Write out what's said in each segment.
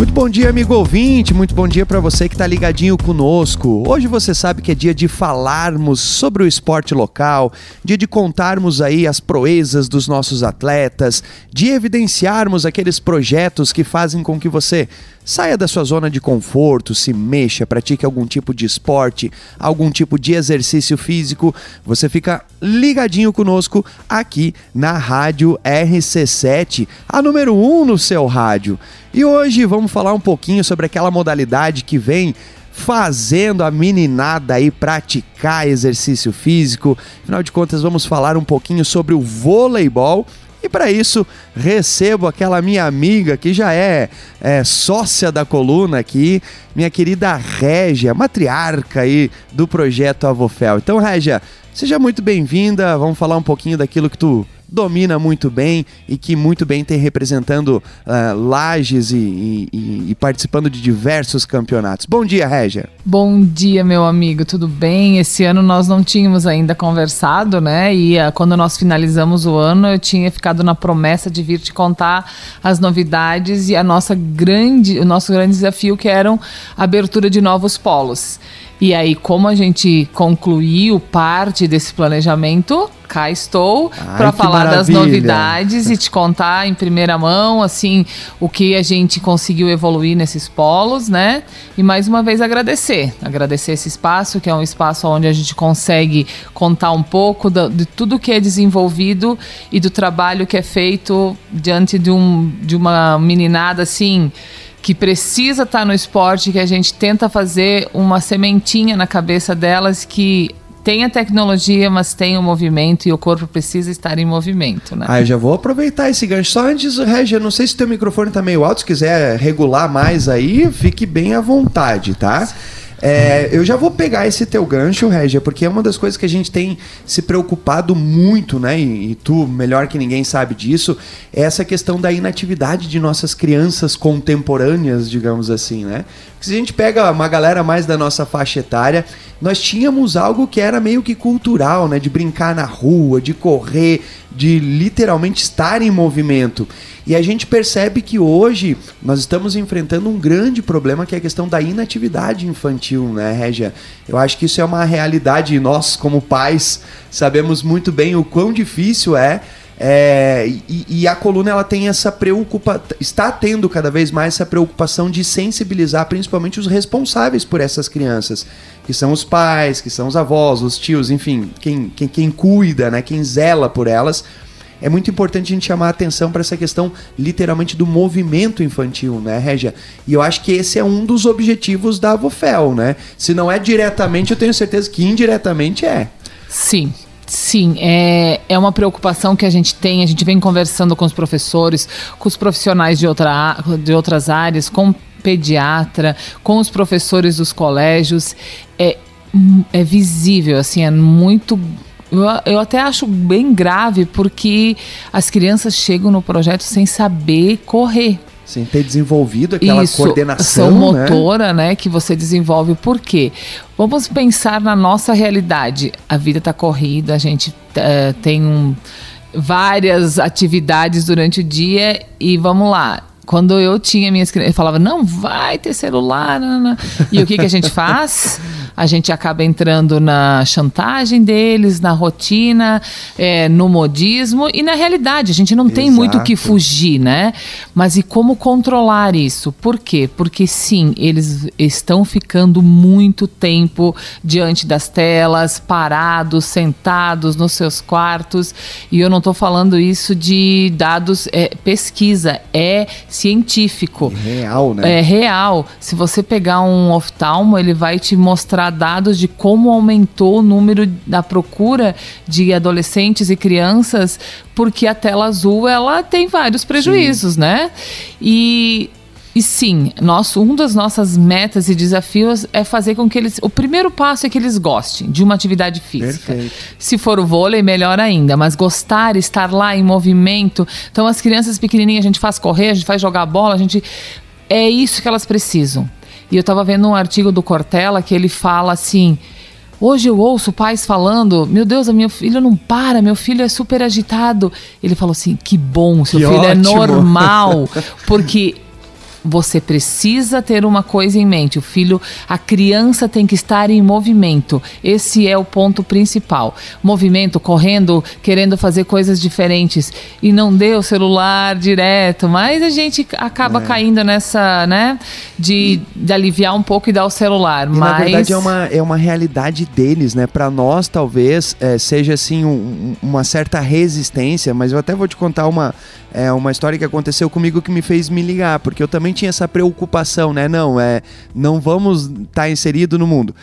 Muito bom dia, amigo ouvinte. Muito bom dia para você que está ligadinho conosco. Hoje você sabe que é dia de falarmos sobre o esporte local, dia de contarmos aí as proezas dos nossos atletas, de evidenciarmos aqueles projetos que fazem com que você saia da sua zona de conforto, se mexa, pratique algum tipo de esporte, algum tipo de exercício físico. Você fica ligadinho conosco aqui na Rádio RC7, a número 1 um no seu rádio. E hoje vamos falar um pouquinho sobre aquela modalidade que vem fazendo a meninada aí praticar exercício físico. Afinal de contas, vamos falar um pouquinho sobre o voleibol. E para isso, recebo aquela minha amiga que já é, é, sócia da coluna aqui, minha querida Régia, matriarca aí do projeto Avofel. Então, Régia, seja muito bem-vinda. Vamos falar um pouquinho daquilo que tu domina muito bem e que muito bem tem representando uh, Lages e, e, e, participando de diversos campeonatos. Bom dia, Régia. Bom dia, meu amigo, tudo bem? Esse ano nós não tínhamos ainda conversado, né? E uh, quando nós finalizamos o ano, eu tinha ficado na promessa de vir te contar as novidades e a nossa grande, o nosso grande desafio que eram a abertura de novos polos. E aí, como a gente concluiu parte desse planejamento, cá estou para falar maravilha. das novidades e te contar em primeira mão, assim, o que a gente conseguiu evoluir nesses polos, né? E mais uma vez agradecer, agradecer esse espaço, que é um espaço onde a gente consegue contar um pouco do, de tudo que é desenvolvido e do trabalho que é feito diante de, um, de uma meninada assim que precisa estar tá no esporte, que a gente tenta fazer uma sementinha na cabeça delas que tem a tecnologia, mas tem o movimento e o corpo precisa estar em movimento, né? Ah, eu já vou aproveitar esse gancho. Só antes, Regia, não sei se o teu microfone tá meio alto, se quiser regular mais aí, fique bem à vontade, tá? Sim. É, eu já vou pegar esse teu gancho, Régia, porque é uma das coisas que a gente tem se preocupado muito, né? E, e, tu, melhor que ninguém, sabe disso, é essa questão da inatividade de nossas crianças contemporâneas, digamos assim, né? Porque se a gente pega uma galera mais da nossa faixa etária, nós tínhamos algo que era meio que cultural, né? De brincar na rua, de correr, de literalmente estar em movimento. E a gente percebe que hoje nós estamos enfrentando um grande problema que é a questão da inatividade infantil, né, Régia? Eu acho que isso é uma realidade e nós, como pais, sabemos muito bem o quão difícil é. É, e, e, a coluna ela tem essa preocupação, está tendo cada vez mais essa preocupação de sensibilizar principalmente os responsáveis por essas crianças, que são os pais, que são os avós, os tios, enfim, quem, quem, quem cuida, né, quem zela por elas é muito importante a gente chamar a atenção para essa questão literalmente do movimento infantil, né, Régia? E eu acho que esse é um dos objetivos da Avofel, né? Se não é diretamente, eu tenho certeza que indiretamente é. Sim, Sim, é, é uma preocupação que a gente tem. A gente vem conversando com os professores, com os profissionais de, outra, de outras áreas, com pediatra, com os professores dos colégios. É, é visível, assim, é muito eu, eu até acho bem grave porque as crianças chegam no projeto sem saber correr. Sem ter desenvolvido aquela Isso, coordenação. Né? motora, né? né? Que você desenvolve. Por quê? Vamos pensar na nossa realidade. A vida está corrida, a gente uh, tem um, várias atividades durante o dia e vamos lá. Quando eu tinha minhas crianças, eu falava, não vai ter celular. Não, não. E o que, que a gente faz? a gente acaba entrando na chantagem deles, na rotina, é, no modismo e na realidade. A gente não tem muito o que fugir, né? Mas e como controlar isso? Por quê? Porque sim, eles estão ficando muito tempo diante das telas, parados, sentados nos seus quartos. E eu não estou falando isso de dados, é, pesquisa, é científico. Real, né? É real. Se você pegar um oftalmo, ele vai te mostrar dados de como aumentou o número da procura de adolescentes e crianças, porque a tela azul ela tem vários prejuízos, sim. né? E e sim, nosso, um das nossas metas e desafios é fazer com que eles. O primeiro passo é que eles gostem de uma atividade física. Perfeito. Se for o vôlei, melhor ainda. Mas gostar, estar lá em movimento. Então, as crianças pequenininhas, a gente faz correr, a gente faz jogar bola, a gente. É isso que elas precisam. E eu estava vendo um artigo do Cortella que ele fala assim. Hoje eu ouço pais falando: Meu Deus, minha filha não para, meu filho é super agitado. Ele falou assim: Que bom, seu que filho é ótimo. é normal. Porque você precisa ter uma coisa em mente. O filho, a criança tem que estar em movimento. Esse é o ponto principal. Movimento, correndo, querendo fazer coisas diferentes. E não dê o celular direto. Mas a gente acaba é. caindo nessa, né? De, de aliviar um pouco e dar o celular. E, mas... Na verdade, é uma, é uma realidade deles, né? Para nós, talvez, é, seja assim um, uma certa resistência. Mas eu até vou te contar uma, é, uma história que aconteceu comigo que me fez me ligar. Porque eu também tinha essa preocupação, né? Não, é, não vamos estar tá inserido no mundo.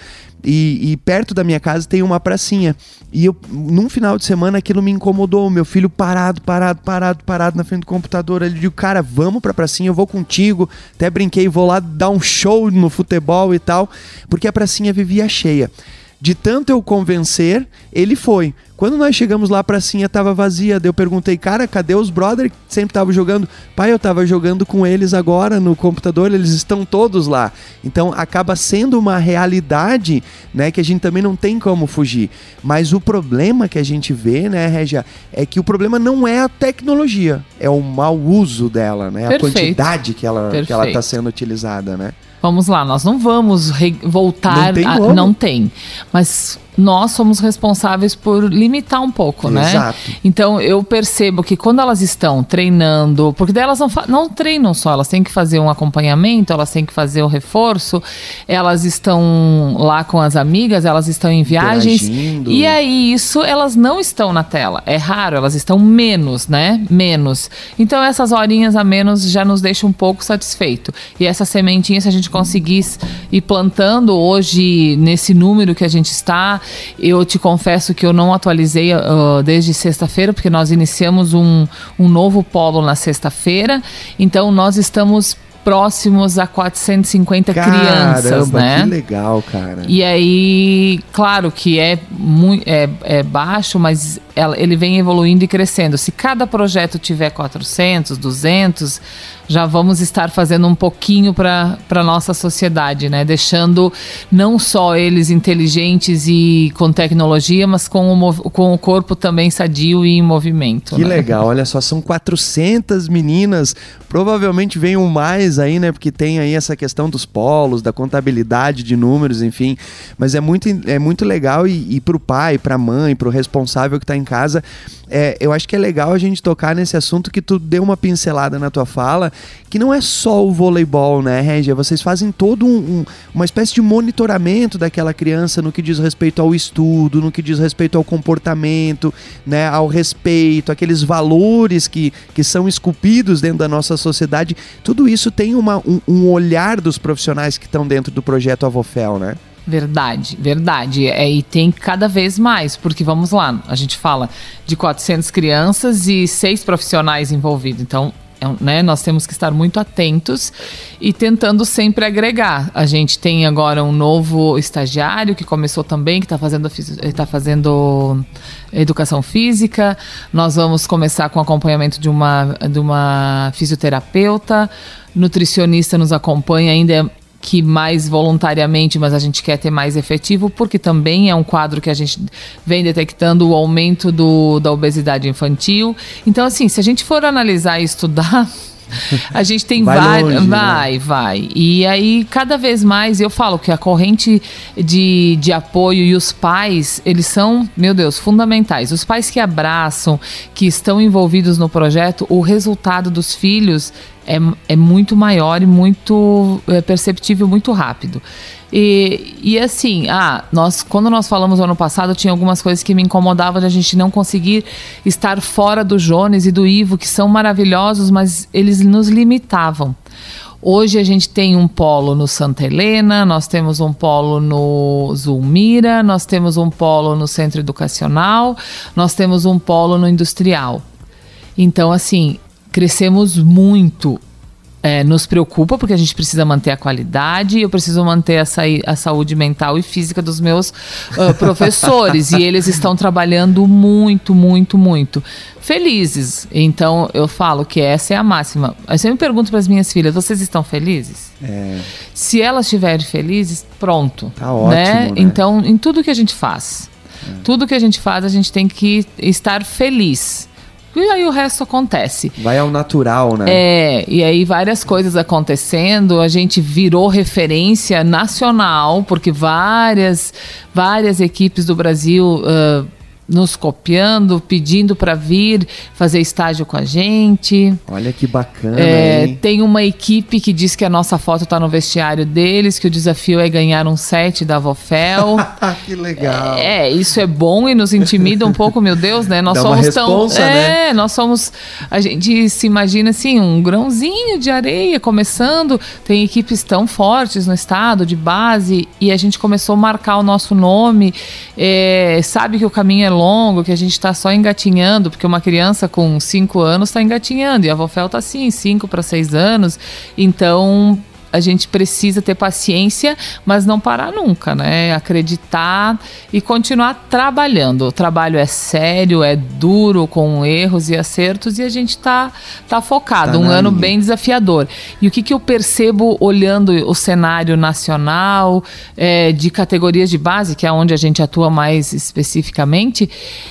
E, e, perto da minha casa tem uma pracinha. E eu, num final de semana aquilo me incomodou. Meu filho parado, parado, parado, parado na frente do computador. Ele disse, cara, vamos pra pracinha, eu vou contigo. Até brinquei, vou lá dar um show no futebol e tal. Porque a pracinha vivia cheia. De tanto eu convencer, ele foi. Quando nós chegamos lá, a pracinha tava vazia. Daí eu perguntei, cara, cadê os brother que sempre estavam jogando? Pai, eu tava jogando com eles agora no computador, eles estão todos lá. Então acaba sendo uma realidade, né, que a gente também não tem como fugir. Mas o problema que a gente vê, né, Regia, é que o problema não é a tecnologia, é o mau uso dela, né? Perfeito. A quantidade que ela, que ela tá sendo utilizada, né? Vamos lá, nós não vamos voltar. Não tem, a, não tem. Mas nós somos responsáveis por limitar um pouco, né? Exato. Então eu percebo que quando elas estão treinando, porque daí elas não, não treinam só, elas têm que fazer um acompanhamento, elas têm que fazer o reforço, elas estão lá com as amigas, elas estão em viagens. E aí isso elas não estão na tela. É raro, elas estão menos, né? Menos. Então essas horinhas a menos já nos deixam um pouco satisfeito. E essa sementinha, se a gente conseguisse ir plantando hoje nesse número que a gente está, eu te confesso que eu não atualizei uh, desde sexta-feira, porque nós iniciamos um, um novo polo na sexta-feira. Então, nós estamos próximos a 450 Caramba, crianças, né? Que legal, cara. E aí, claro que é, muito, é, é baixo, mas ele vem evoluindo e crescendo. Se cada projeto tiver 400, 200, já vamos estar fazendo um pouquinho para a nossa sociedade, né? Deixando não só eles inteligentes e com tecnologia, mas com o, com o corpo também sadio e em movimento. Que né? legal, olha só, são 400 meninas, provavelmente venham mais aí, né? Porque tem aí essa questão dos polos, da contabilidade de números, enfim. Mas é muito, é muito legal e, e para o pai, para a mãe, para o responsável que está em casa, é, eu acho que é legal a gente tocar nesse assunto que tu deu uma pincelada na tua fala, que não é só o voleibol, né, Regia? Vocês fazem todo um, um, uma espécie de monitoramento daquela criança no que diz respeito ao estudo, no que diz respeito ao comportamento, né, ao respeito, aqueles valores que, que são esculpidos dentro da nossa sociedade. Tudo isso tem uma, um, um olhar dos profissionais que estão dentro do projeto Avofel, né? Verdade, verdade. É, e tem cada vez mais, porque vamos lá, a gente fala de 400 crianças e seis profissionais envolvidos. Então, é, né, nós temos que estar muito atentos e tentando sempre agregar. A gente tem agora um novo estagiário que começou também, que está fazendo, tá fazendo educação física. Nós vamos começar com acompanhamento de uma, de uma fisioterapeuta. Nutricionista nos acompanha ainda. É que mais voluntariamente, mas a gente quer ter mais efetivo, porque também é um quadro que a gente vem detectando o aumento do, da obesidade infantil. Então, assim, se a gente for analisar e estudar. A gente tem vários. Né? Vai, né? vai. E aí, cada vez mais, eu falo que a corrente de, de apoio e os pais, eles são, meu Deus, fundamentais. Os pais que abraçam, que estão envolvidos no projeto, o resultado dos filhos é, é muito maior e muito é perceptível muito rápido. E, e assim, ah, nós, quando nós falamos ano passado, tinha algumas coisas que me incomodavam de a gente não conseguir estar fora do Jones e do Ivo, que são maravilhosos, mas eles nos limitavam. Hoje a gente tem um polo no Santa Helena, nós temos um polo no Zulmira, nós temos um polo no Centro Educacional, nós temos um polo no Industrial. Então, assim, crescemos muito. É, nos preocupa porque a gente precisa manter a qualidade, eu preciso manter a, a saúde mental e física dos meus uh, professores e eles estão trabalhando muito, muito, muito felizes. Então eu falo que essa é a máxima. Eu sempre pergunto para as minhas filhas: vocês estão felizes? É. Se elas estiverem felizes, pronto. Tá ótimo. Né? Né? Então, em tudo que a gente faz, é. tudo que a gente faz, a gente tem que estar feliz E aí o resto acontece. Vai ao natural, né? É, e aí várias coisas acontecendo, a gente virou referência nacional, porque várias, várias equipes do Brasil uh, nos copiando, pedindo para vir fazer estágio com a gente. Olha que bacana. É, tem uma equipe que diz que a nossa foto está no vestiário deles, que o desafio é ganhar um set da Vofel. que legal. É, isso é bom e nos intimida um pouco, meu Deus, né? Nós Dá somos responsa, tão. né? É, nós somos. A gente se imagina assim, um grãozinho de areia começando. Tem equipes tão fortes no estado, de base, e a gente começou a marcar o nosso nome. É, sabe que o caminho é longo, que a gente está só engatinhando, porque uma criança com 5 anos está engatinhando, e a Vofel está assim, 5 para 6 anos. Então, a gente precisa ter paciência, mas não parar nunca, né? Acreditar e continuar trabalhando. O trabalho é sério, é duro, com erros e acertos, e a gente tá, tá focado. Tá um ano linha. bem desafiador. E o que, que eu percebo olhando o cenário nacional, é, de categorias de base, que é onde a gente atua mais especificamente,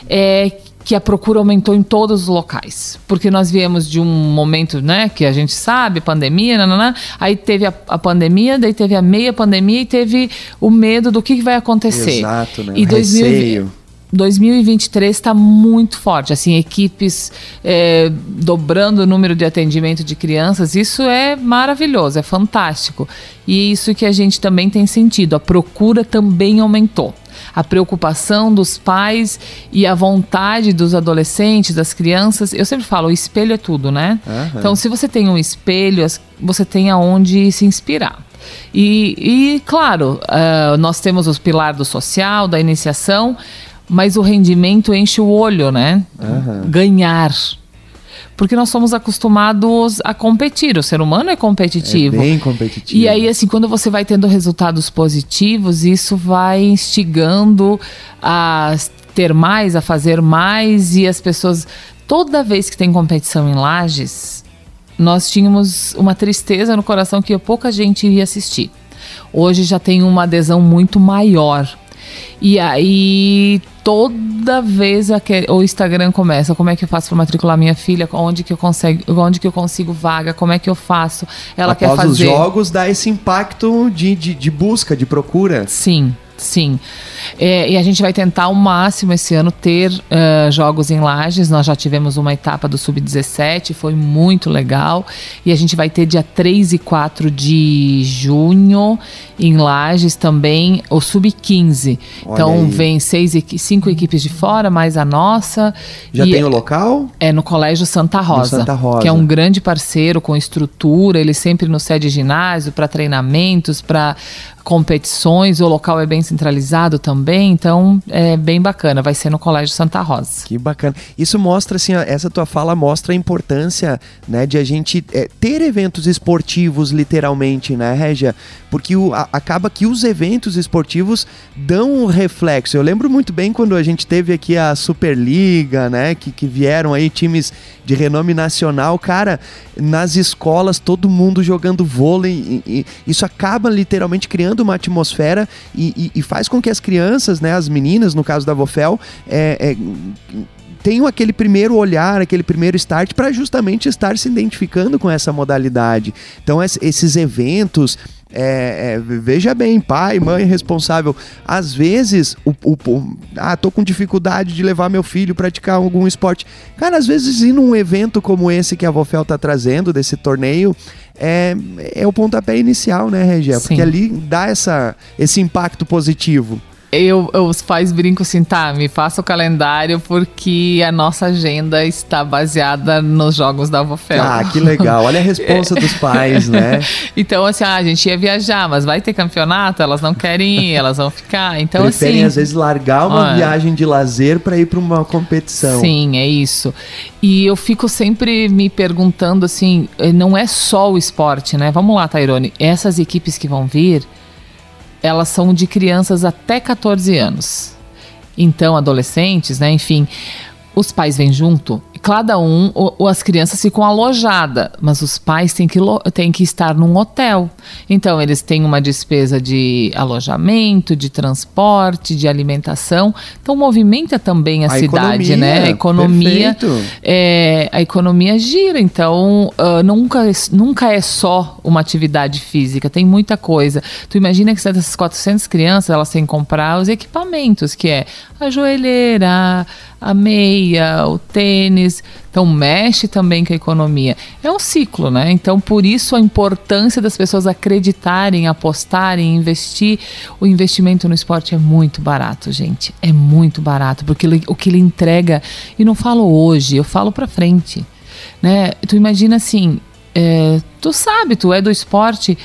é que a procura aumentou em todos os locais. Porque nós viemos de um momento, né, que a gente sabe, pandemia, nananã, aí teve a, a pandemia, daí teve a meia pandemia e teve o medo do que, que vai acontecer. Exato, né? E O 2020 receio. 2023 está muito forte, assim, equipes é, dobrando o número de atendimento de crianças, isso é maravilhoso, é fantástico. E isso que a gente também tem sentido, a procura também aumentou. A preocupação dos pais e a vontade dos adolescentes, das crianças. Eu sempre falo, o espelho é tudo, né? Aham. Então, se você tem um espelho, você tem aonde se inspirar. E, e, claro, ah, nós temos os pilar do social, da iniciação, mas o rendimento enche o olho, né? Aham. Ganhar. Porque nós somos acostumados a competir. O ser humano é competitivo. É bem competitivo. E aí, assim, quando você vai tendo resultados positivos, isso vai instigando a ter mais, a fazer mais, e as pessoas. Toda vez que tem competição em lajes, nós tínhamos uma tristeza no coração que pouca gente iria assistir. Hoje já tem uma adesão muito maior. E aí, toda vez o Instagram começa, como é que eu faço para matricular minha filha? Onde que eu consigo, onde que eu consigo vaga? Como é que eu faço? Ela Após quer fazer os jogos, dá esse impacto de, de, de busca, de procura. Sim, sim. É, e a gente vai tentar ao máximo esse ano ter eh, jogos em lajes. Nós já tivemos uma etapa do Sub-17, foi muito legal. E a gente vai ter dia 3 e 4 de junho em lajes também o Sub-15. Olha Então aí. vem seis, cinco equipes de fora, mais a nossa. Já E tem o local? é no Colégio Santa Rosa, Santa Rosa. que é um grande parceiro com estrutura, ele sempre nos cede ginásio para treinamentos, para competições, o local é bem centralizado também, então é bem bacana, vai ser no Colégio Santa Rosa. Que bacana. Isso mostra, assim, essa tua fala mostra a importância, né, de a gente é, ter eventos esportivos, literalmente, né, Régia? Porque o- a- acaba que os eventos esportivos dão um reflexo. Eu lembro muito bem quando a gente teve aqui a Superliga, né, que, que vieram aí times de renome nacional, cara, nas escolas, todo mundo jogando vôlei, e- e isso acaba literalmente criando uma atmosfera e, e- e faz com que as crianças, né, as meninas, no caso da Vofel, é, é, tenham aquele primeiro olhar, aquele primeiro start para justamente estar se identificando com essa modalidade. Então, es- esses eventos. é, é, veja bem, pai, mãe responsável. Às vezes, o, o- o- ah, tô com dificuldade de levar meu filho praticar algum esporte. Cara, às vezes ir num evento como esse que a Vofel tá trazendo, desse torneio, é, é o pontapé inicial, né, Regia? Sim. Porque ali dá essa, esse impacto positivo. Eu, eu- os pais brincam assim, tá, me faça o calendário porque a nossa agenda está baseada nos jogos da Vofel. Ah, que legal. Olha a responsa dos pais, né? Então, assim, ah, a gente ia viajar, mas vai ter campeonato, elas não querem ir, elas vão ficar. Então, Preferem, assim. às vezes, largar uma Olha. viagem de lazer para ir para uma competição. Sim, é isso. E eu fico sempre me perguntando assim, eh, não é só o esporte, né? Vamos lá, Tairone. Essas equipes que vão vir, elas são de crianças até 14 anos. Então, adolescentes, né? Enfim, os pais vêm junto. Cada um, ou, as crianças ficam alojadas, mas os pais têm que, têm que estar num hotel. Então, eles têm uma despesa de alojamento, de transporte, de alimentação. Então, movimenta também a, a cidade, economia, né? A economia, é, a economia gira. Então, uh, nunca, nunca é só uma atividade física, tem muita coisa. Tu imagina que dessas 400 crianças, elas têm que comprar os equipamentos, que é a joelheira, a meia, o tênis. Então mexe também com a economia. É um ciclo, né? Então por isso a importância das pessoas acreditarem, apostarem, investir. O investimento no esporte é muito barato, gente. É muito barato porque o que ele entrega e não falo hoje, eu falo para frente, né? Tu imagina assim, é, tu sabe, tu é do esporte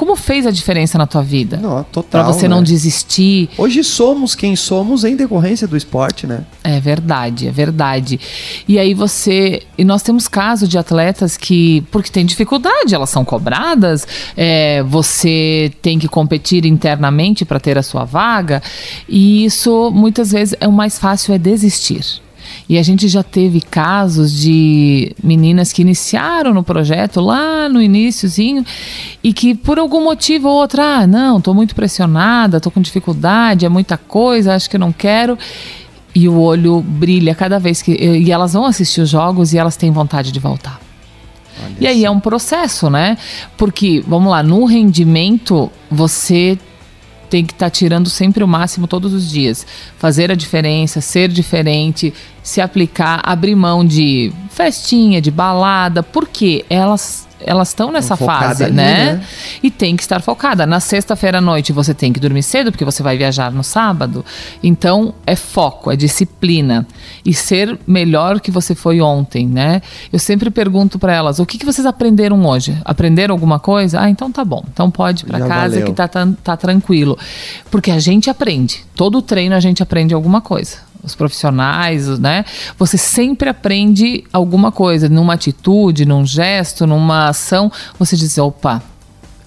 como fez a diferença na tua vida? Não, total. Pra você né? não desistir. Hoje somos quem somos em decorrência do esporte, né? É verdade, é verdade. E aí você. E nós temos casos de atletas que, porque tem dificuldade, elas são cobradas, é, você tem que competir internamente para ter a sua vaga. E isso muitas vezes é o mais fácil é desistir. E a gente já teve casos de meninas que iniciaram no projeto lá no iníciozinho e que por algum motivo ou outro, ah, não, estou muito pressionada, estou com dificuldade, é muita coisa, acho que não quero. E o olho brilha cada vez que. E elas vão assistir os jogos e elas têm vontade de voltar. Olha e aí é um processo, né? Porque, vamos lá, no rendimento você tem que estar tá tirando sempre o máximo todos os dias. Fazer a diferença, ser diferente, se aplicar, abrir mão de festinha, de balada, porque elas elas estão nessa fase, ali, né? né? E tem que estar focada. Na sexta-feira à noite você tem que dormir cedo, porque você vai viajar no sábado. Então é foco, é disciplina. E ser melhor que você foi ontem, né? Eu sempre pergunto para elas: o que, que vocês aprenderam hoje? Aprenderam alguma coisa? Ah, então tá bom. Então pode ir para casa valeu. que tá, tá, tá tranquilo. Porque a gente aprende. Todo treino a gente aprende alguma coisa os profissionais, né? Você sempre aprende alguma coisa, numa atitude, num gesto, numa ação, você diz, opa,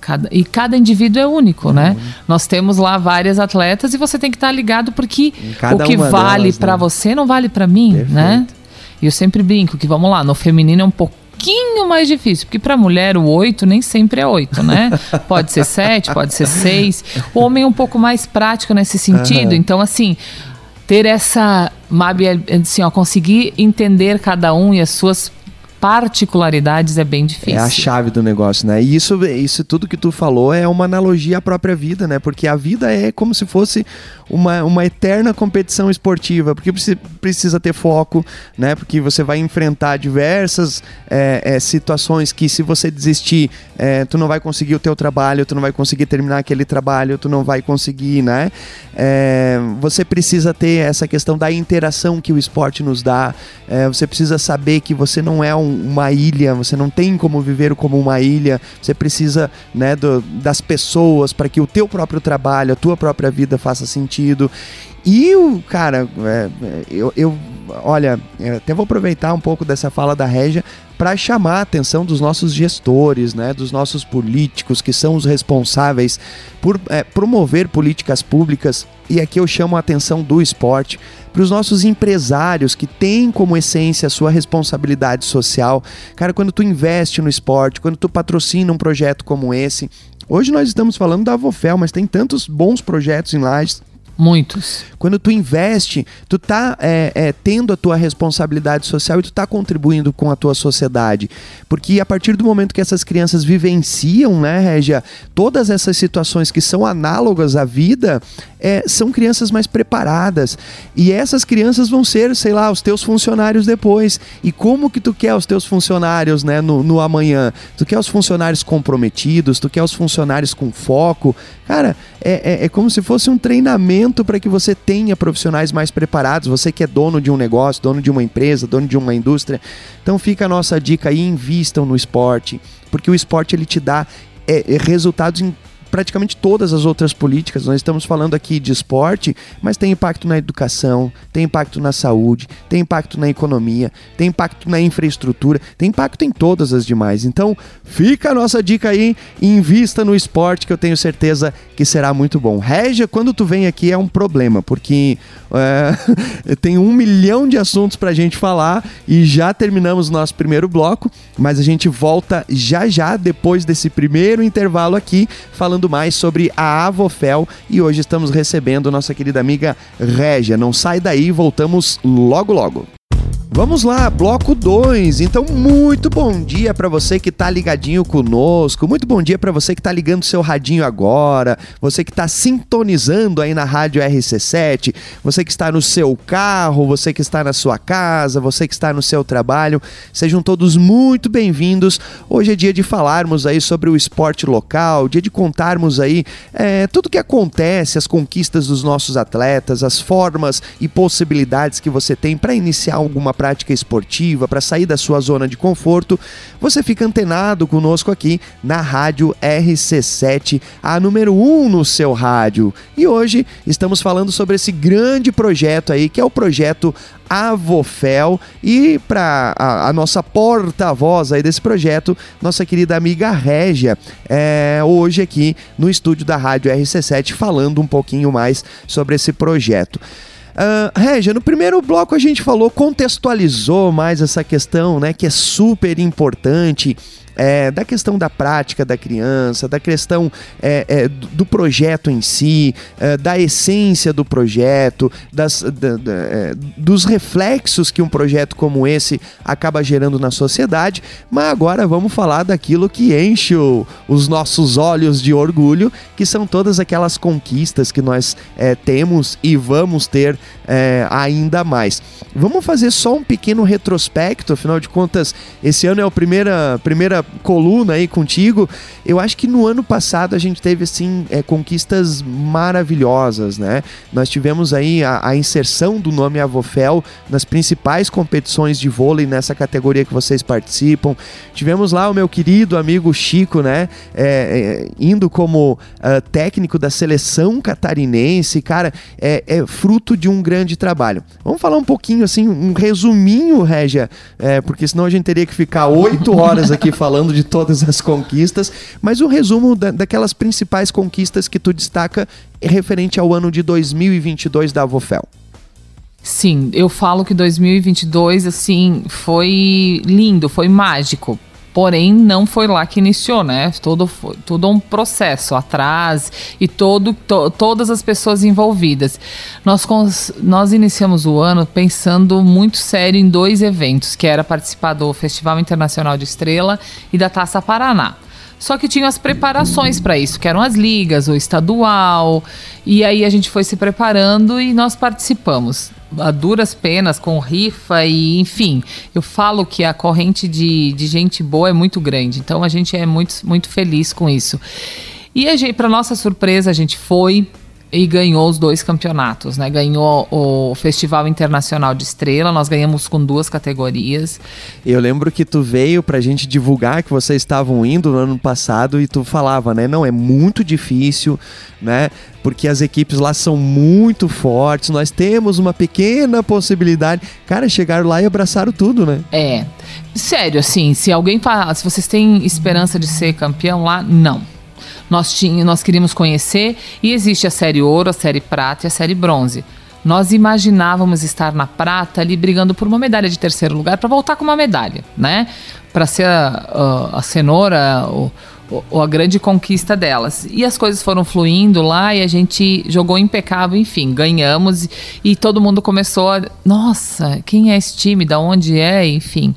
Cada, e cada indivíduo é único, né? uhum. né? Nós temos lá várias atletas e você tem que estar ligado porque o que vale para né? você não vale para mim, Perfeito. né? E eu sempre brinco que vamos lá, no feminino é um pouquinho mais difícil, porque para mulher o oito nem sempre é oito, né? Pode ser sete, pode ser seis. O homem é um pouco mais prático nesse sentido. Uhum. Então, assim, ter essa, Mabi, assim, ó, conseguir entender cada um e as suas particularidades é bem difícil. É a chave do negócio, né? E isso, isso tudo que tu falou é uma analogia à própria vida, né? Porque a vida é como se fosse uma, uma eterna competição esportiva, porque precisa ter foco, né? Porque você vai enfrentar diversas é, é, situações que se você desistir, é, tu não vai conseguir o teu trabalho, tu não vai conseguir terminar aquele trabalho, tu não vai conseguir, né? É, você precisa ter essa questão da interação que o esporte nos dá, é, você precisa saber que você não é um uma ilha, você não tem como viver como uma ilha, você precisa né, do, das pessoas para que o teu próprio trabalho, a tua própria vida faça sentido. E o cara, é, eu, eu, olha, eu até vou aproveitar um pouco dessa fala da Régia para chamar a atenção dos nossos gestores, né, dos nossos políticos, que são os responsáveis por é, promover políticas públicas. E aqui eu chamo a atenção do esporte para os nossos empresários que têm como essência a sua responsabilidade social. Cara, quando tu investe no esporte, quando tu patrocina um projeto como esse, hoje nós estamos falando da Avofel, mas tem tantos bons projetos em Lages Muitos. Quando tu investe, tu tá é, é, tendo a tua responsabilidade social e tu tá contribuindo com a tua sociedade. Porque a partir do momento que essas crianças vivenciam, né, Régia, todas essas situações que são análogas à vida, é, são crianças mais preparadas. E essas crianças vão ser, sei lá, os teus funcionários depois. E como que tu quer os teus funcionários, né, no, no amanhã? Tu quer os funcionários comprometidos, tu quer os funcionários com foco. Cara, é, é, é como se fosse um treinamento para que você tenha profissionais mais preparados, você que é dono de um negócio, dono de uma empresa, dono de uma indústria. Então fica a nossa dica aí, invistam no esporte, porque o esporte ele te dá é, é resultados em praticamente todas as outras políticas. Nós estamos falando aqui de esporte, mas tem impacto na educação, tem impacto na saúde, tem impacto na economia, tem impacto na infraestrutura, tem impacto em todas as demais. Então, fica a nossa dica aí, invista no esporte que eu tenho certeza que será muito bom. Régia, quando tu vem aqui é um problema, porque é, tem um milhão de assuntos pra gente falar e já terminamos nosso primeiro bloco, mas a gente volta já já depois desse primeiro intervalo aqui, falando mais sobre a Avofel e hoje estamos recebendo nossa querida amiga Régia. Não sai daí, voltamos logo logo. Vamos lá, bloco 2. Então, muito bom dia para você que tá ligadinho conosco. Muito bom dia para você que tá ligando seu radinho agora, você que tá sintonizando aí na rádio RC7, você que está no seu carro, você que está na sua casa, você que está no seu trabalho. Sejam todos muito bem-vindos. Hoje é dia de falarmos aí sobre o esporte local, dia de contarmos aí é, tudo que acontece, as conquistas dos nossos atletas, as formas e possibilidades que você tem para iniciar alguma prática esportiva, para sair da sua zona de conforto, você fica antenado conosco aqui na Rádio RC7, a número 1 um no seu rádio. E hoje estamos falando sobre esse grande projeto aí, que é o projeto Avofel e para a, a, nossa porta-voz aí desse projeto, nossa querida amiga Régia, é, hoje aqui no estúdio da Rádio RC7 falando um pouquinho mais sobre esse projeto. Uh, Régia, no primeiro bloco a gente falou, contextualizou mais essa questão, né, que é super importante é, da questão da prática da criança, da questão é, é, do projeto em si, é, da essência do projeto, das, da, da, é, dos reflexos que um projeto como esse acaba gerando na sociedade. Mas agora vamos falar daquilo que enche o, os nossos olhos de orgulho, que são todas aquelas conquistas que nós é, temos e vamos ter ainda mais. Vamos fazer só um pequeno retrospecto, afinal de contas, esse ano é a primeira, primeira coluna aí contigo, eu acho que no ano passado a gente teve assim é, conquistas maravilhosas, né? Nós tivemos aí a, a, inserção do nome Avofel nas principais competições de vôlei nessa categoria que vocês participam. Tivemos lá o meu querido amigo Chico, né? É, é, indo como uh, técnico da seleção catarinense, cara, é, é, fruto de um grande trabalho. Vamos falar um pouquinho assim, um resuminho, Régia, é, porque senão a gente teria que ficar oito horas aqui falando falando de todas as conquistas, mas o resumo da, daquelas principais conquistas que tu destaca referente ao ano de 2022 da Avofel. Sim, eu falo que 2022 assim foi lindo, foi mágico, Porém, não foi lá que iniciou, né? Todo, todo um processo atrás e todo, to, todas as pessoas envolvidas. Nós, nós iniciamos o ano pensando muito sério em dois eventos, que era participar do Festival Internacional de Estrela e da Taça Paraná. Só que tinham as preparações para isso, que eram as ligas, o estadual. E aí a gente foi se preparando e nós participamos a duras penas, com rifa e enfim. Eu falo que a corrente de, de gente boa é muito grande, então a gente é muito, muito feliz com isso. E para nossa surpresa, a gente foi, e ganhou os dois campeonatos, né? Ganhou o Festival Internacional de Estrela, nós ganhamos com duas categorias. Eu lembro que tu veio pra gente divulgar que vocês estavam indo no ano passado e tu falava, né? Não, é muito difícil, né? Porque as equipes lá são muito fortes, nós temos uma pequena possibilidade. Cara, chegaram lá e abraçaram tudo, né? É. Sério, assim, se alguém fala, se vocês têm esperança de ser campeão lá, não nós, tínhamos, nós queríamos conhecer e existe a série ouro, a série prata e a série bronze. Nós imaginávamos estar na prata ali brigando por uma medalha de terceiro lugar para voltar com uma medalha, né? Para ser a, a, a cenoura, o, a grande conquista delas. E as coisas foram fluindo lá e a gente jogou impecável, enfim, ganhamos e todo mundo começou a, nossa, quem é esse time, da onde é, enfim.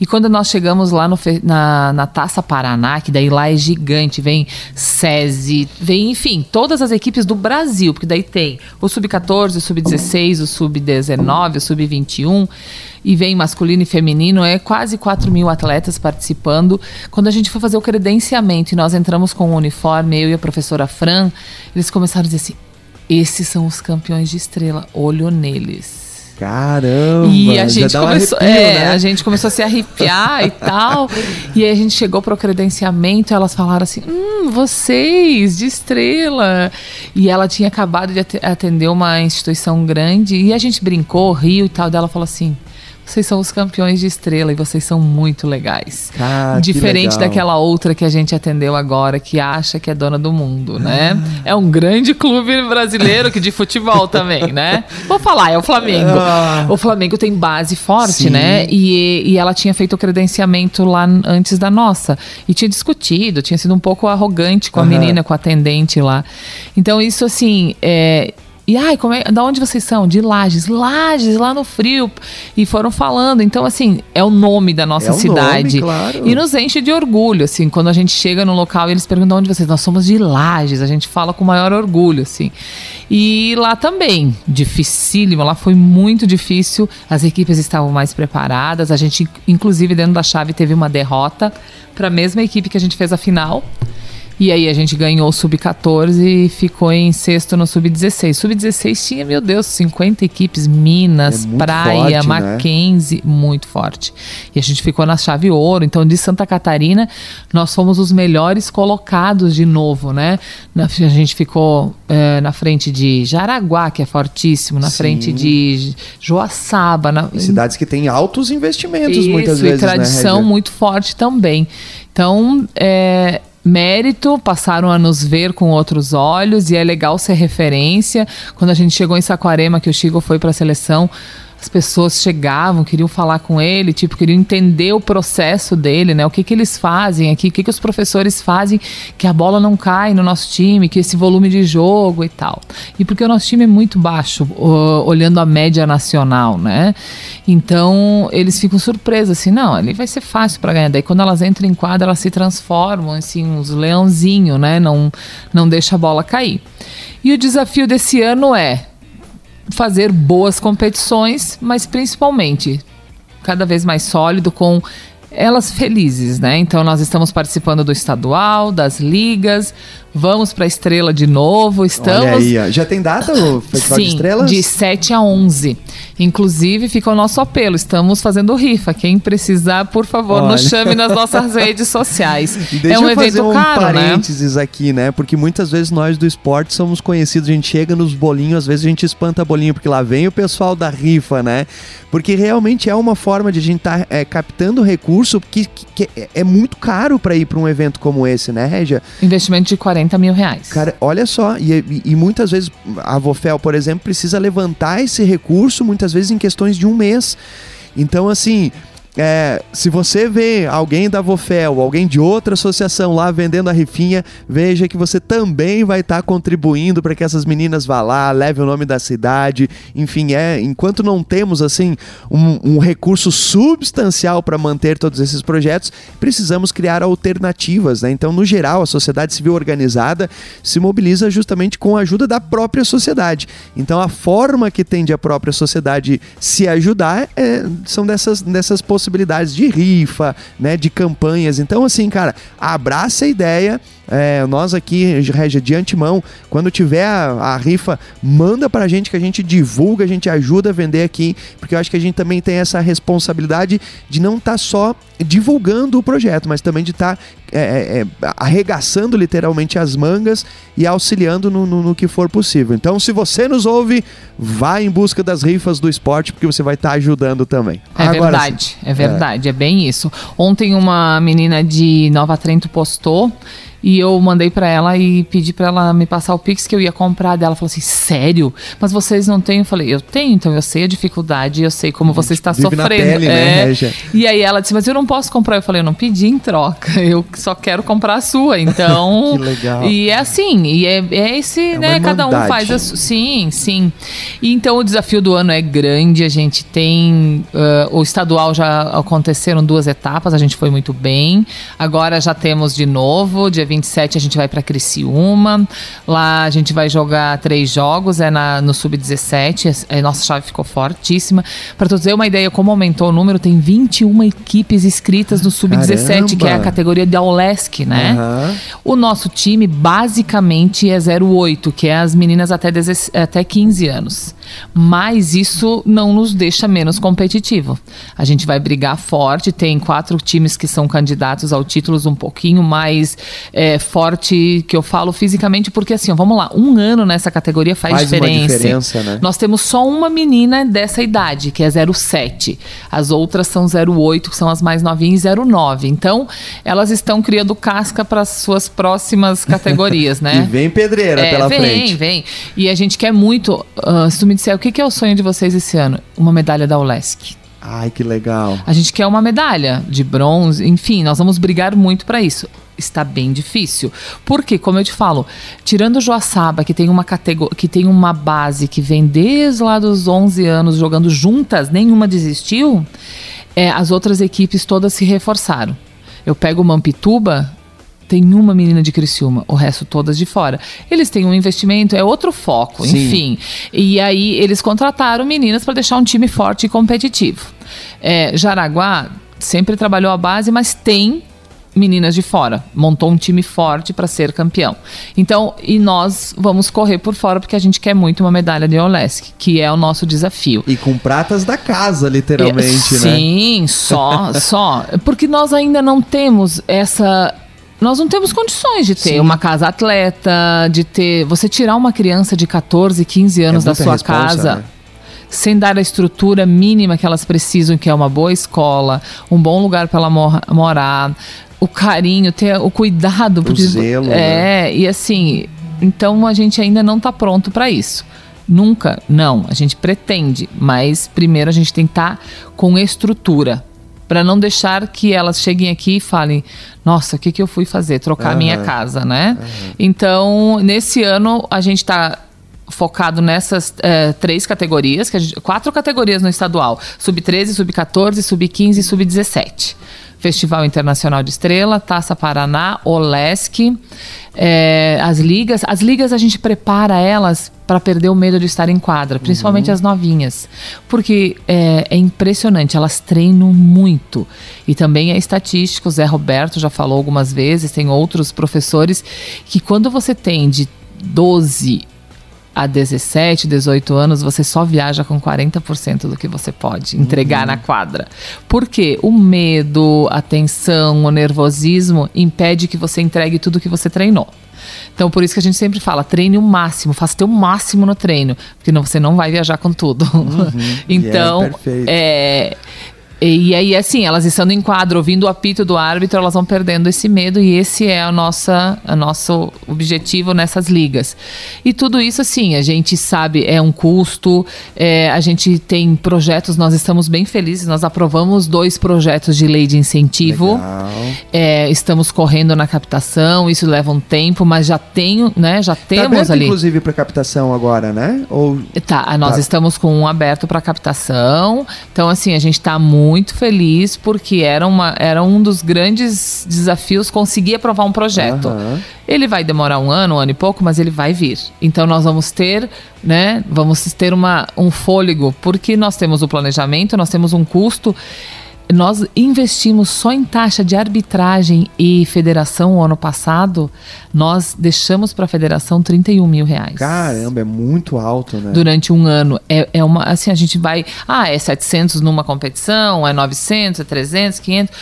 E quando nós chegamos lá no, na, na Taça Paraná, que daí lá é gigante, vem SESI, vem, enfim, todas as equipes do Brasil, porque daí tem o Sub-14, o Sub-16, o Sub-19, o Sub-21 e vem masculino e feminino, é quase 4 mil atletas participando. Quando a gente foi fazer o credenciamento e nós entramos com o uniforme, eu e a professora Fran, eles começaram a dizer assim: esses são os campeões de estrela, olho neles. Caramba! E a gente começou, arrepio, é, né? a gente começou a se arrepiar e tal. E aí a gente chegou pro credenciamento, e elas falaram assim: "Hum, vocês, de estrela. E ela tinha acabado de atender uma instituição grande e a gente brincou, riu e tal. Dela falou assim: vocês são os campeões de estrela e vocês são muito legais. Ah, Diferente daquela outra que a gente atendeu agora, que acha que é dona do mundo, né? Ah. É um grande clube brasileiro que de futebol também, né? Vou falar, é o Flamengo. Ah. O Flamengo tem base forte, Sim. né? E, e ela tinha feito o credenciamento lá antes da nossa. E tinha discutido, tinha sido um pouco arrogante com a uhum. menina, com a atendente lá. Então, isso assim, é, e ai, como é, da onde vocês são? De Lages. Lages, lá no frio. E foram falando. Então, assim, é o nome da nossa é cidade. Nome, claro. E nos enche de orgulho, assim, quando a gente chega no local e eles perguntam onde vocês. Nós somos de Lages. A gente fala com maior orgulho, assim. E lá também, dificílimo. Lá foi muito difícil. As equipes estavam mais preparadas. A gente, inclusive, dentro da chave, teve uma derrota para a mesma equipe que a gente fez a final. E aí a gente ganhou o sub-14 e ficou em sexto no sub-16. Sub-16 tinha, meu Deus, 50 equipes, Minas, é Praia, forte, né? Mackenzie, né? muito forte. E a gente ficou na chave ouro. Então, de Santa Catarina, nós fomos os melhores colocados de novo, né? a gente ficou é, na frente de Jaraguá, que é fortíssimo, na Sim. frente de Joaçaba. Na... Cidades que têm altos investimentos, Isso, muitas vezes. E né, tradição né, muito forte também. Então, é, mérito, passaram a nos ver com outros olhos e é legal ser referência. Quando a gente chegou em Saquarema, que o Chico foi para a seleção, as pessoas chegavam, queriam falar com ele, tipo, queriam entender o processo dele, né? O que, que eles fazem aqui, o que, que os professores fazem que a bola não cai no nosso time, que esse volume de jogo e tal. E porque o nosso time é muito baixo, olhando a média nacional, né? Então, eles ficam surpresos, assim, não, ele vai ser fácil para ganhar. Daí, quando elas entram em quadra, elas se transformam, assim, uns leãozinhos, né? Não, não deixa a bola cair. E o desafio desse ano é fazer boas competições, mas principalmente cada vez mais sólido com elas felizes, né? Então nós estamos participando do estadual, das ligas, Vamos para a Estrela de novo. Estamos. Olha aí, já tem data o Festival Sim, de Estrelas? De 7 a 11. Inclusive, fica o nosso apelo. Estamos fazendo rifa. Quem precisar, por favor, Olha. nos chame nas nossas redes sociais. Deixa é um eu evento fazer um caro, né? parênteses né? aqui, né? Porque muitas vezes nós do esporte somos conhecidos. A gente chega nos bolinhos, às vezes a gente espanta bolinho, porque lá vem o pessoal da rifa, né? Porque realmente é uma forma de a gente estar tá, é, captando recurso que, que, que é muito caro para ir para um evento como esse, né, Régia? Investimento de 40 40 mil reais. Cara, olha só, e, e, muitas vezes a Vofel, por exemplo, precisa levantar esse recurso, muitas vezes em questões de um mês. Então, assim, é, se você vê alguém da Vofel, alguém de outra associação lá vendendo a rifinha, veja que você também vai estar tá contribuindo para que essas meninas vá lá, leve o nome da cidade. Enfim, é enquanto não temos assim um, um recurso substancial para manter todos esses projetos, precisamos criar alternativas. Né? Então, no geral, a sociedade civil organizada se mobiliza justamente com a ajuda da própria sociedade. Então, a forma que tem de a própria sociedade se ajudar é, são dessas, dessas possibilidades possibilidades de rifa, né, de campanhas. Então, assim, cara, abraça a ideia. É, nós aqui, Regia, de antemão, quando tiver a, a, rifa, manda pra gente que a gente divulga, a gente ajuda a vender aqui, porque eu acho que a gente também tem essa responsabilidade de não estar tá só divulgando o projeto, mas também de estar tá, é, é, é, arregaçando literalmente as mangas e auxiliando no, no, no, que for possível. Então, se você nos ouve, vá em busca das rifas do esporte, porque você vai estar tá ajudando também. É Agora, verdade, é verdade, é bem isso. Ontem uma menina de Nova Trento postou e eu mandei para ela e pedi para ela me passar o Pix que eu ia comprar dela. Ela falou assim: sério? Mas vocês não têm? Eu falei: eu tenho, então eu sei a dificuldade, eu sei como você está sofrendo. Pele, né, é. né, e aí ela disse: mas eu não posso comprar. Eu falei: eu não pedi em troca, eu só quero comprar a sua. Então. que legal. E é assim, e é, é esse, é né? Cada um faz a Sim, sim. E então o desafio do ano é grande. A gente tem. Uh, o estadual já aconteceram duas etapas, a gente foi muito bem. Agora já temos de novo, dia 27 a gente vai para Criciúma. Lá a gente vai jogar três jogos, é na, no Sub-17. A nossa chave ficou fortíssima. Para tu ter uma ideia como aumentou o número, tem 21 equipes inscritas no Sub-17, que é a categoria da Olesc, né? Uhum. O nosso time basicamente é 08, que é as meninas até, até 15 anos. Mas isso não nos deixa menos competitivo. A gente vai brigar forte, tem quatro times que são candidatos ao títulos um pouquinho mais é, forte, que eu falo fisicamente, porque assim, ó, vamos lá, um ano nessa categoria faz, Faz uma diferença, né? Nós temos só uma menina dessa idade, que é 07. As outras são 08, que são as mais novinhas, e 09. Então, elas estão criando casca para as suas próximas categorias, né? E vem pedreira É, pela vem, frente. vem. E a gente quer muito. ah, se tu me disser o que, que é o sonho de vocês esse ano? Uma medalha da ULESC. Ai, que legal. A gente quer uma medalha de bronze, enfim, nós vamos brigar muito para isso. Está bem difícil. Porque, como eu te falo, tirando o Joaçaba, que tem uma categoria, que tem uma base que vem desde lá dos 11 anos jogando juntas, nenhuma desistiu, é, as outras equipes todas se reforçaram. Eu pego o Mampituba, tem uma menina de Criciúma, o resto todas de fora. Eles têm um investimento, é outro foco, Sim. enfim. E aí eles contrataram meninas para deixar um time forte e competitivo. É, Jaraguá sempre trabalhou a base, mas tem meninas de fora. Montou um time forte para ser campeão. Então, e nós vamos correr por fora porque a gente quer muito uma medalha de Olesc, que é o nosso desafio. E com pratas da casa, literalmente, É, né? Sim, só, só. Porque nós ainda não temos essa. Nós não temos condições de ter Sim. uma casa atleta, de ter. Você tirar uma criança de 14, 15 anos da muita sua casa. né? Sem dar a estrutura mínima que elas precisam, que é uma boa escola, um bom lugar para ela mor- morar, o carinho, ter o cuidado. porque- zelo, né? É, e assim, então a gente ainda não está pronto para isso. Nunca, não. A gente pretende, mas primeiro a gente tem que estar com estrutura. Para não deixar que elas cheguem aqui e falem: Nossa, o que, que eu fui fazer? Trocar minha casa, né? Então, nesse ano, a gente está focado nessas eh, três categorias, gente- quatro categorias no estadual: sub-13, sub-14, sub-15 e sub-17. Festival Internacional de Estrela, Taça Paraná, Olesc, eh, as ligas. As ligas a gente prepara elas para perder o medo de estar em quadra, principalmente as novinhas. Porque é, é impressionante, elas treinam muito. E também é estatístico, o Zé Roberto já falou algumas vezes, tem outros professores, que quando você tem de 12 a 17, 18 anos, você só viaja com 40% do que você pode entregar na quadra. Porque o medo, a tensão, o nervosismo impede que você entregue tudo que você treinou. Então, por isso que a gente sempre fala, treine o máximo, faça teu máximo no treino, porque não, você não vai viajar com tudo. então, E é é, e aí, assim, elas estando em quadro, ouvindo o apito do árbitro, elas vão perdendo esse medo e esse é a nossa, a nosso objetivo nessas ligas. E tudo isso, assim, a gente sabe, é um custo, é, a gente tem projetos, nós estamos bem felizes, nós aprovamos dois projetos de lei de incentivo. É, estamos correndo na captação, isso leva um tempo, mas já tenho, né? Já Tá temos aberto, ali. inclusive, para captação agora, né? Ou Tá, nós Tá. estamos com um aberto para captação. Então, assim, a gente está muito feliz porque era, uma, era um dos grandes desafios conseguir aprovar um projeto. Aham. Ele vai demorar um ano, um ano e pouco, mas ele vai vir. Então nós vamos ter, né? Vamos ter uma, um fôlego, porque nós temos o planejamento, nós temos um custo. Nós investimos só em taxa de arbitragem e federação o ano passado, nós deixamos para a federação 31 mil reais caramba, é muito alto, né? durante um ano. É, é uma, assim, a gente vai, ah, é 700 numa competição, é 900, é 300, 500,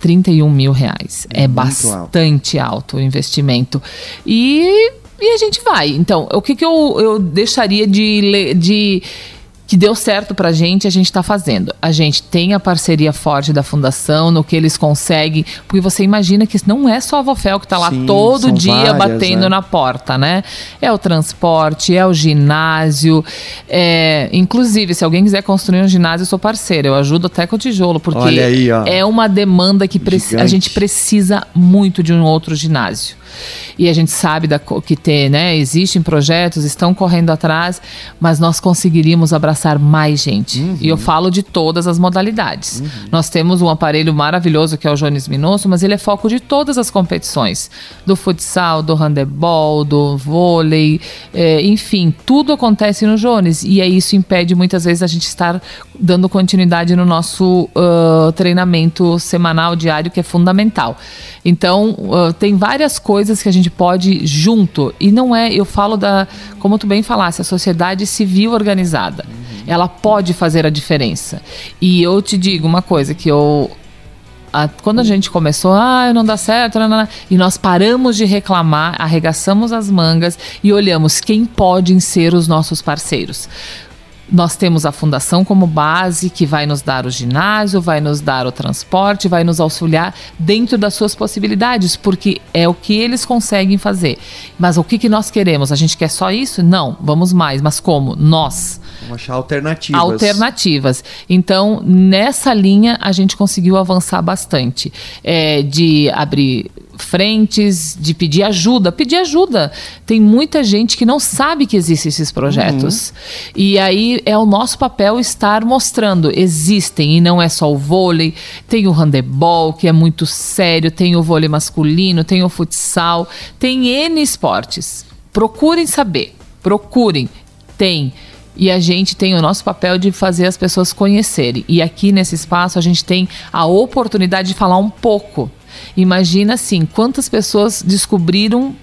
31 mil reais. É, muito bastante alto. o investimento. E, e a gente vai. Então, o que, que eu, eu deixaria de, de que deu certo pra gente, a gente tá fazendo. A gente tem a parceria forte da fundação, no que eles conseguem, porque você imagina que não é só a Vofel que tá lá Sim, todo dia várias, batendo né? na porta, né? É o transporte, é o ginásio, é... inclusive, se alguém quiser construir um ginásio, eu sou parceira, eu ajudo até com o tijolo, porque aí, é uma demanda que preci- a gente precisa muito de um outro ginásio. E a gente sabe da que tem, né? Existem projetos, estão correndo atrás, mas nós conseguiríamos abraçar mais gente. E eu falo de todas as modalidades. Nós temos um aparelho maravilhoso que é o Jones Minosso, mas ele é foco de todas as competições: do futsal, do handebol, do vôlei, é, enfim, tudo acontece no Jones. E aí isso impede muitas vezes a gente estar dando continuidade no nosso ah, treinamento semanal, diário, que é fundamental. Então, uh, tem várias coisas que a gente pode junto. E não é, eu falo da, como tu bem falasse, a sociedade civil organizada. Ela pode fazer a diferença. E eu te digo uma coisa que eu a, quando a gente começou, ah, não dá certo, não, não, e nós paramos de reclamar, arregaçamos as mangas e olhamos quem podem ser os nossos parceiros. Nós temos a fundação como base, que vai nos dar o ginásio, vai nos dar o transporte, vai nos auxiliar dentro das suas possibilidades, porque é o que eles conseguem fazer. Mas o que, que nós queremos? A gente quer só isso? Não, vamos mais. Mas como? Nós. Vamos achar alternativas. Alternativas. Então, nessa linha, a gente conseguiu avançar bastante. É, de abrir frentes, de pedir ajuda. Pedir ajuda. Tem muita gente que não sabe que existem esses projetos. Uhum. E aí é o nosso papel estar mostrando. Existem, e não é só o vôlei. Tem o handebol, que é muito sério. Tem o vôlei masculino, tem o futsal. Tem N esportes. Procurem saber. Procurem. Tem. E a gente tem o nosso papel de fazer as pessoas conhecerem. E aqui nesse espaço a gente tem a oportunidade de falar um pouco Imagina assim, quantas pessoas descobriram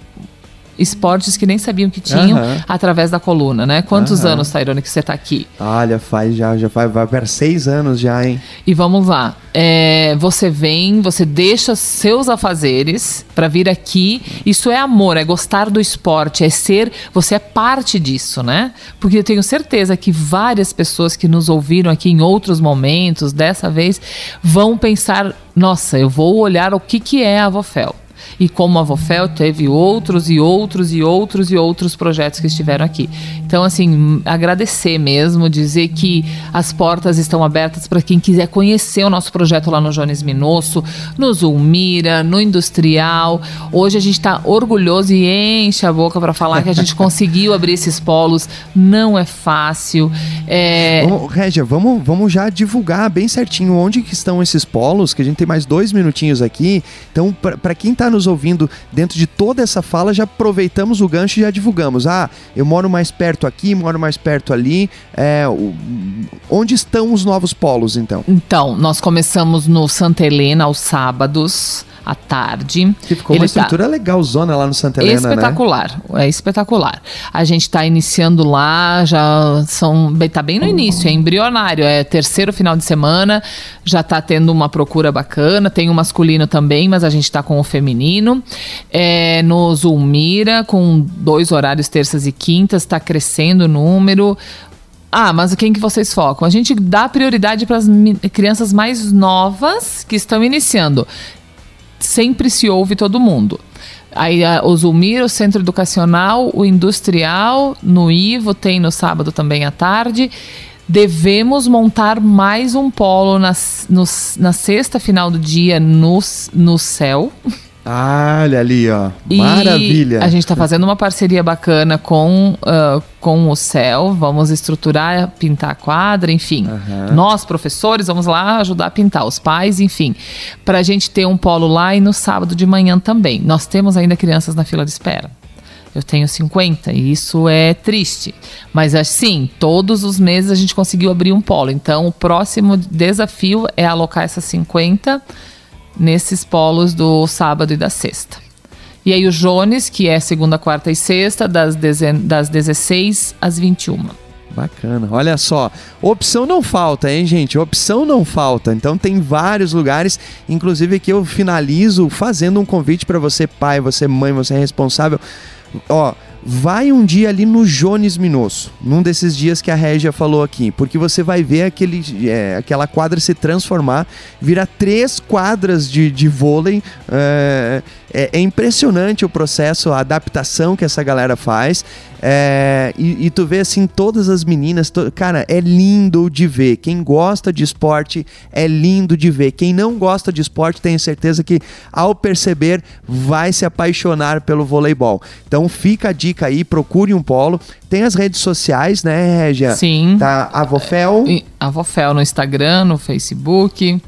esportes que nem sabiam que tinham uhum. através da coluna, né? Quantos uhum. anos, Tairone, que você está aqui? Olha, faz já, já vai, vai para seis anos já, hein? E vamos lá. É, você vem, você deixa seus afazeres para vir aqui. Isso é amor, é gostar do esporte, é ser. Você é parte disso, né? Porque eu tenho certeza que várias pessoas que nos ouviram aqui em outros momentos, dessa vez, vão pensar: nossa, eu vou olhar o que, que é a Vofel. E como a Vofel teve outros e outros e outros e outros projetos que estiveram aqui. Então, assim, agradecer mesmo, dizer que as portas estão abertas para quem quiser conhecer o nosso projeto lá no Jones Minosso, no Zulmira, no Industrial. Hoje a gente está orgulhoso e enche a boca para falar que a gente conseguiu abrir esses polos. Não é fácil. É... Régia, vamos, vamos já divulgar bem certinho onde que estão esses polos, que a gente tem mais dois minutinhos aqui. Então, para quem está nos ouvindo dentro de toda essa fala, já aproveitamos o gancho e já divulgamos. Ah, eu moro mais perto aqui, moro mais perto ali. É, onde estão os novos polos, então? Então, nós começamos no Santa Helena aos sábados à tarde. Que ficou Ele uma tá estrutura tá... legalzona lá no Santa Helena, né? espetacular, né? É espetacular. A gente está iniciando lá, já são tá bem no início, é embrionário, é terceiro final de semana, já está tendo uma procura bacana, tem o masculino também, mas a gente está com o feminino. É, no Zulmira, com dois horários terças e quintas, está crescendo o número. Ah, mas quem que vocês focam? A gente dá prioridade para as crianças mais novas que estão iniciando sempre se ouve todo mundo. Aí a, o Zulmir, o Centro Educacional, o Industrial, no Ivo, tem no sábado também à tarde. Devemos montar mais um polo na, no, na sexta final do dia no, no céu. Ah, olha ali, ó. Maravilha. E a gente está fazendo uma parceria bacana com, uh, com o céu. Vamos estruturar, pintar a quadra, enfim. Uhum. Nós, professores, vamos lá ajudar a pintar, os pais, enfim. Para a gente ter um polo lá e no sábado de manhã também. Nós temos ainda crianças na fila de espera. Eu tenho 50 e isso é triste. Mas assim, todos os meses a gente conseguiu abrir um polo. Então, o próximo desafio é alocar essas 50 nesses polos do sábado e da sexta. E aí o Jones, que é segunda, quarta e sexta, das, das 16 às 21. Bacana. Olha só, opção não falta, hein, gente? Opção não falta. Então tem vários lugares, inclusive aqui eu finalizo fazendo um convite para você, pai, você mãe, você é responsável. Ó, vai um dia ali no Jones Minosso, num desses dias que a Régia falou aqui, porque você vai ver aquele, é, aquela quadra se transformar, virar três quadras de, de vôlei. É, é, é, impressionante o processo, a adaptação que essa galera faz. É, e, e, tu vê assim todas as meninas, to... cara, é lindo de ver. Quem gosta de esporte é lindo de ver. Quem não gosta de esporte, tenho certeza que ao perceber vai se apaixonar pelo voleibol. Então fica a dica aí, procure um polo. Tem as redes sociais, né, Regia? Sim. Tá a Vofel. A Vofel no Instagram, no Facebook.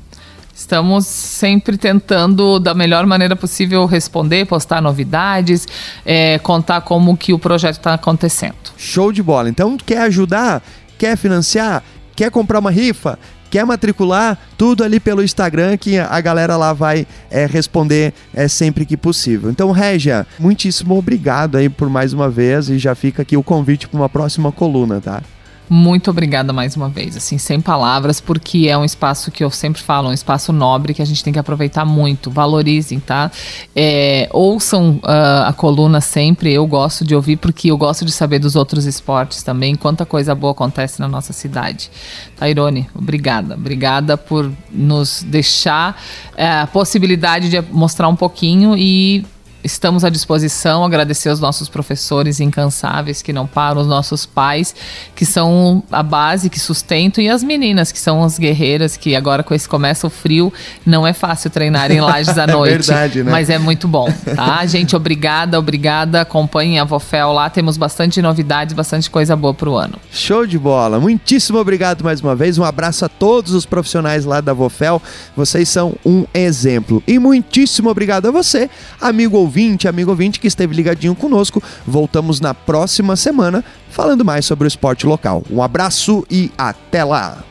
Estamos sempre tentando, da melhor maneira possível, responder, postar novidades, é, contar como que o projeto está acontecendo. Show de bola. Então, quer ajudar? Quer financiar? Quer comprar uma rifa? Quer matricular? Tudo ali pelo Instagram que a galera lá vai é, responder é, sempre que possível. Então, Régia, muitíssimo obrigado aí por mais uma vez e já fica aqui o convite para uma próxima coluna, tá? Muito obrigada mais uma vez, assim, sem palavras, porque é um espaço que eu sempre falo, um espaço nobre que a gente tem que aproveitar muito. Valorizem, tá? É, ouçam uh, a coluna sempre, eu gosto de ouvir, porque eu gosto de saber dos outros esportes também, quanta coisa boa acontece na nossa cidade. Tairone, obrigada. Obrigada por nos deixar é, a possibilidade de mostrar um pouquinho e estamos à disposição, agradecer aos nossos professores incansáveis que não param, os nossos pais, que são a base, que sustentam, e as meninas, que são as guerreiras, que agora com esse começa o frio, não é fácil treinar em lajes à noite. é verdade, né? Mas é muito bom, tá? Gente, obrigada, obrigada. Acompanhem a Vofel lá, temos bastante novidades, bastante coisa boa pro ano. Show de bola. Muitíssimo obrigado mais uma vez. Um abraço a todos os profissionais lá da Vofel. Vocês são um exemplo. E muitíssimo obrigado a você, amigo ouvinte ouvinte, amigo ouvinte que esteve ligadinho conosco. Voltamos na próxima semana falando mais sobre o esporte local. Um abraço e até lá!